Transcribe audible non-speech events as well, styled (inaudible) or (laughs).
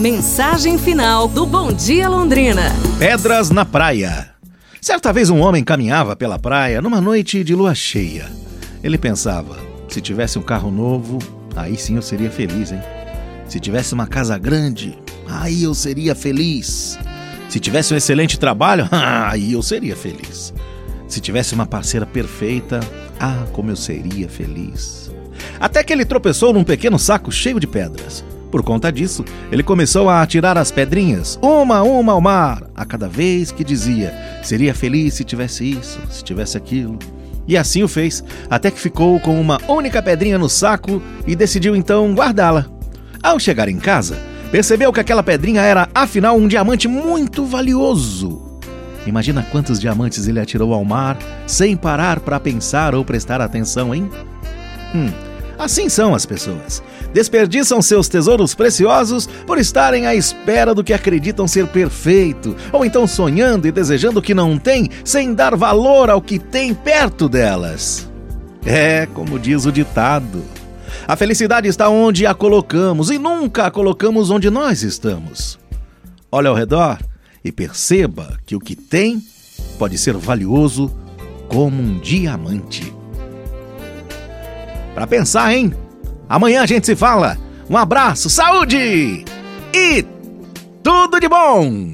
Mensagem final do Bom Dia Londrina. Pedras na praia. Certa vez um homem caminhava pela praia numa noite de lua cheia. Ele pensava: se tivesse um carro novo, aí sim eu seria feliz, hein? Se tivesse uma casa grande, aí eu seria feliz. Se tivesse um excelente trabalho, (laughs) aí eu seria feliz. Se tivesse uma parceira perfeita, ah, como eu seria feliz. Até que ele tropeçou num pequeno saco cheio de pedras. Por conta disso, ele começou a atirar as pedrinhas, uma a uma ao mar, a cada vez que dizia: seria feliz se tivesse isso, se tivesse aquilo. E assim o fez, até que ficou com uma única pedrinha no saco e decidiu então guardá-la. Ao chegar em casa, percebeu que aquela pedrinha era, afinal, um diamante muito valioso. Imagina quantos diamantes ele atirou ao mar sem parar para pensar ou prestar atenção, hein? Hum, assim são as pessoas desperdiçam seus tesouros preciosos por estarem à espera do que acreditam ser perfeito, ou então sonhando e desejando o que não tem, sem dar valor ao que tem perto delas. É, como diz o ditado. A felicidade está onde a colocamos e nunca a colocamos onde nós estamos. Olhe ao redor e perceba que o que tem pode ser valioso como um diamante. Para pensar, hein? Amanhã a gente se fala. Um abraço, saúde e tudo de bom!